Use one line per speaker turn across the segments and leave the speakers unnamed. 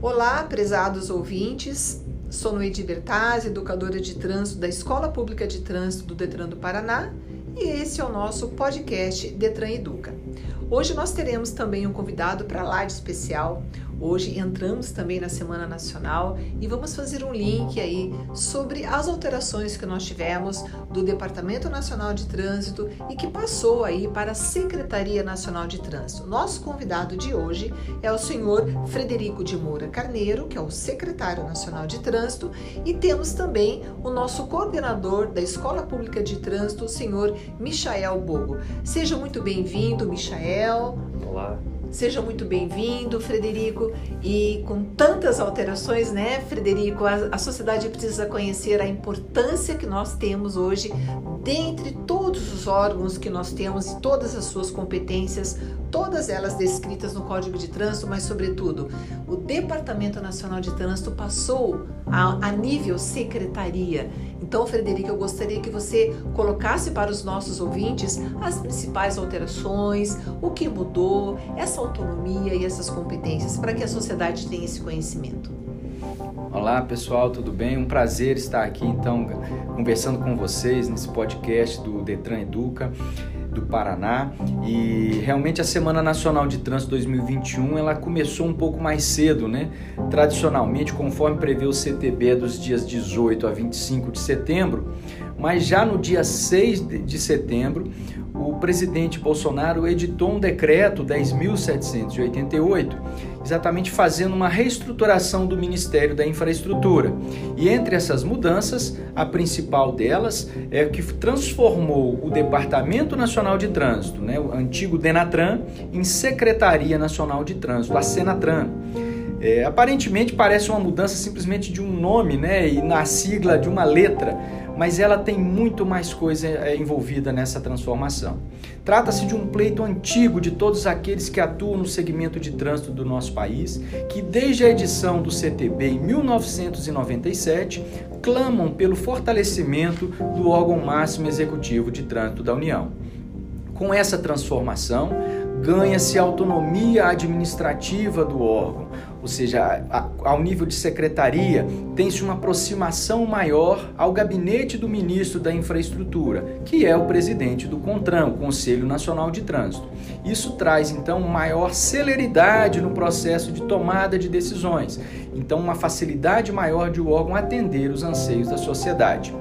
Olá, prezados ouvintes. Sou Noedi Bertaz, educadora de trânsito da Escola Pública de Trânsito do Detran do Paraná, e esse é o nosso podcast Detran Educa. Hoje nós teremos também um convidado para a live especial, Hoje entramos também na Semana Nacional e vamos fazer um link aí sobre as alterações que nós tivemos do Departamento Nacional de Trânsito e que passou aí para a Secretaria Nacional de Trânsito. Nosso convidado de hoje é o senhor Frederico de Moura Carneiro, que é o secretário nacional de Trânsito, e temos também o nosso coordenador da Escola Pública de Trânsito, o senhor Michael Bogo. Seja muito bem-vindo, Michael.
Olá.
Seja muito bem-vindo, Frederico. E com tantas alterações, né, Frederico, a, a, sociedade precisa conhecer a importância que nós temos hoje, dentre todos os órgãos que nós temos e todas as suas competências, todas elas descritas no Código de Trânsito, mas, sobretudo, o Departamento Nacional de Trânsito passou a, a nível secretaria. Então, Frederico, eu gostaria que você colocasse para os nossos ouvintes as principais alterações, o que mudou, essa autonomia e essas competências, para que a sociedade tenha esse conhecimento.
Olá pessoal, tudo bem? Um prazer estar aqui então conversando com vocês nesse podcast do Detran Educa do Paraná e realmente a Semana Nacional de Trânsito 2021 ela começou um pouco mais cedo, né? Tradicionalmente, conforme prevê o CTB dos dias 18 a 25 de setembro, mas já no dia 6 de setembro, o presidente Bolsonaro editou um decreto 10.788, exatamente fazendo uma reestruturação do Ministério da Infraestrutura. E entre essas mudanças, a principal delas é que transformou o Departamento Nacional de Trânsito, né, o antigo Denatran, em Secretaria Nacional de Trânsito, a Senatran. É, aparentemente parece uma mudança simplesmente de um nome né, e na sigla de uma letra, mas ela tem muito mais coisa é, envolvida nessa transformação. Trata-se de um pleito antigo de todos aqueles que atuam no segmento de trânsito do nosso país, que desde a edição do CTB em 1997 clamam pelo fortalecimento do órgão máximo executivo de trânsito da União. Com essa transformação, ganha-se autonomia administrativa do órgão, ou seja, ao nível de secretaria, tem-se uma aproximação maior ao gabinete do ministro da Infraestrutura, que é o presidente do CONTRAN, o Conselho Nacional de Trânsito. Isso traz então maior celeridade no processo de tomada de decisões, então uma facilidade maior de o órgão atender os anseios da sociedade.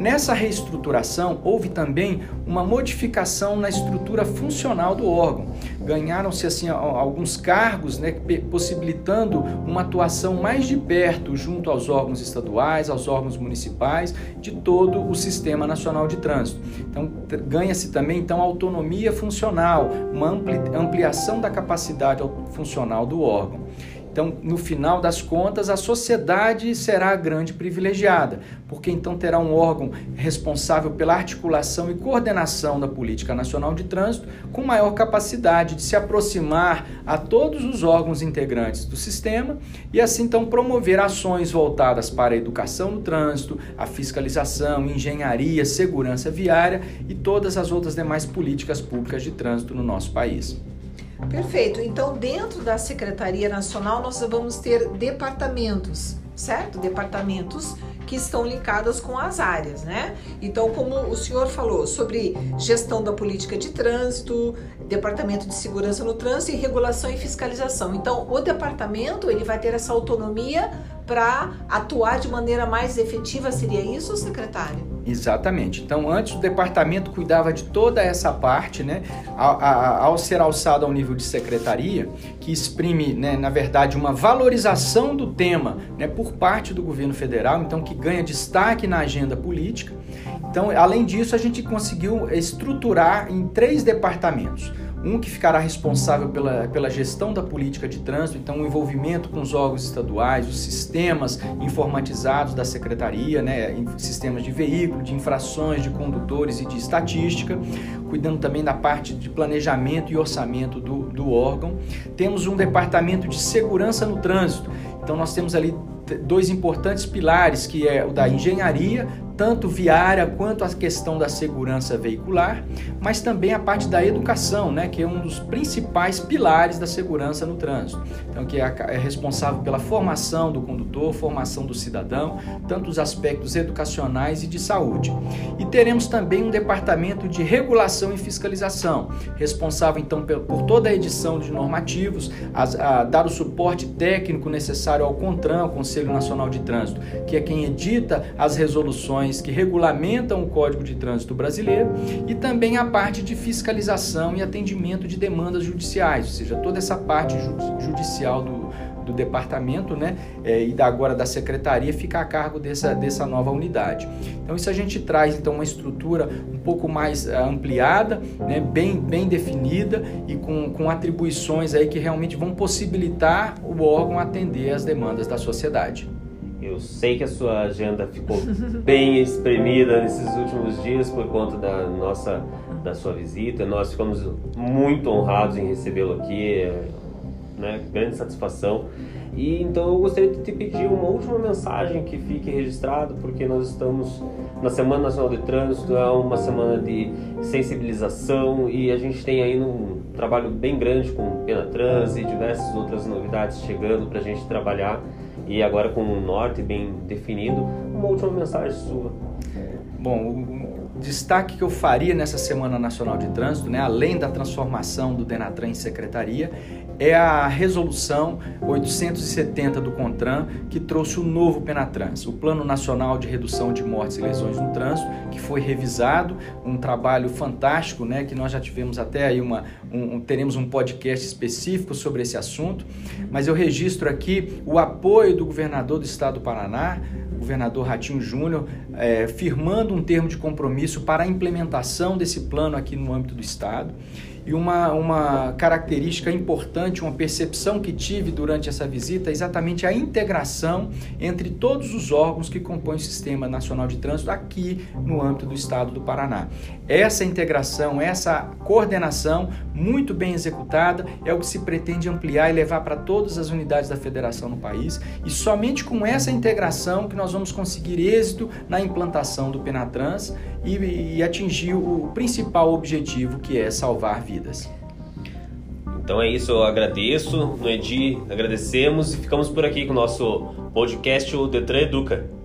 Nessa reestruturação, houve também uma modificação na estrutura funcional do órgão. Ganharam-se assim alguns cargos, né, possibilitando uma atuação mais de perto junto aos órgãos estaduais, aos órgãos municipais, de todo o Sistema Nacional de Trânsito. Então, ganha-se também então autonomia funcional, uma ampliação da capacidade funcional do órgão. Então, no final das contas, a sociedade será a grande privilegiada, porque então terá um órgão responsável pela articulação e coordenação da política nacional de trânsito, com maior capacidade de se aproximar a todos os órgãos integrantes do sistema e assim então promover ações voltadas para a educação no trânsito, a fiscalização, engenharia, segurança viária e todas as outras demais políticas públicas de trânsito no nosso país.
Perfeito. Então, dentro da Secretaria Nacional, nós vamos ter departamentos, certo? Departamentos que estão linkados com as áreas, né? Então, como o senhor falou sobre gestão da política de trânsito, departamento de segurança no trânsito e regulação e fiscalização. Então, o departamento ele vai ter essa autonomia para atuar de maneira mais efetiva, seria isso, secretário?
Exatamente. Então, antes o departamento cuidava de toda essa parte, né? Ao, ao ser alçado ao nível de secretaria, que exprime, né, na verdade, uma valorização do tema né, por parte do governo federal, então que ganha destaque na agenda política. Então, além disso, a gente conseguiu estruturar em três departamentos um que ficará responsável pela, pela gestão da política de trânsito, então o envolvimento com os órgãos estaduais, os sistemas informatizados da secretaria, né, sistemas de veículo, de infrações, de condutores e de estatística, cuidando também da parte de planejamento e orçamento do, do órgão. Temos um departamento de segurança no trânsito, então nós temos ali dois importantes pilares, que é o da engenharia, tanto viária quanto a questão da segurança veicular, mas também a parte da educação, né, que é um dos principais pilares da segurança no trânsito. Então, que é, é responsável pela formação do condutor, formação do cidadão, tanto os aspectos educacionais e de saúde. E teremos também um departamento de regulação e fiscalização, responsável então por toda a edição de normativos, a, a dar o suporte técnico necessário ao CONTRAN, o Conselho Nacional de Trânsito, que é quem edita as resoluções que regulamentam o Código de Trânsito brasileiro e também a parte de fiscalização e atendimento de demandas judiciais, ou seja, toda essa parte judicial do, do departamento né, é, e da, agora da secretaria fica a cargo dessa, dessa nova unidade. Então isso a gente traz então uma estrutura um pouco mais uh, ampliada, né, bem, bem definida e com, com atribuições aí que realmente vão possibilitar o órgão atender as demandas da sociedade.
Eu sei que a sua agenda ficou bem espremida nesses últimos dias por conta da nossa da sua visita. Nós ficamos muito honrados em recebê-lo aqui, né? Grande satisfação. E então eu gostaria de te pedir uma última mensagem que fique registrado, porque nós estamos na Semana Nacional de Trânsito, é uma semana de sensibilização e a gente tem aí um trabalho bem grande com Pena Trans e diversas outras novidades chegando para a gente trabalhar e agora com um norte bem definido, uma última mensagem sua.
Bom, o destaque que eu faria nessa Semana Nacional de Trânsito, né, além da transformação do Denatran em secretaria, é a resolução 870 do CONTRAN que trouxe o novo Penatrans, o Plano Nacional de Redução de Mortes e Lesões no Trânsito, que foi revisado, um trabalho fantástico, né, que nós já tivemos até aí uma um, teremos um podcast específico sobre esse assunto, mas eu registro aqui o apoio do governador do estado do Paraná, governador Ratinho Júnior, é, firmando um termo de compromisso para a implementação desse plano aqui no âmbito do estado. E uma, uma característica importante, uma percepção que tive durante essa visita é exatamente a integração entre todos os órgãos que compõem o Sistema Nacional de Trânsito aqui no âmbito do Estado do Paraná. Essa integração, essa coordenação muito bem executada é o que se pretende ampliar e levar para todas as unidades da federação no país. E somente com essa integração que nós vamos conseguir êxito na implantação do Penatrans e, e atingir o principal objetivo que é salvar vidas.
Então é isso, eu agradeço. No Edi agradecemos e ficamos por aqui com o nosso podcast, o Detran Educa.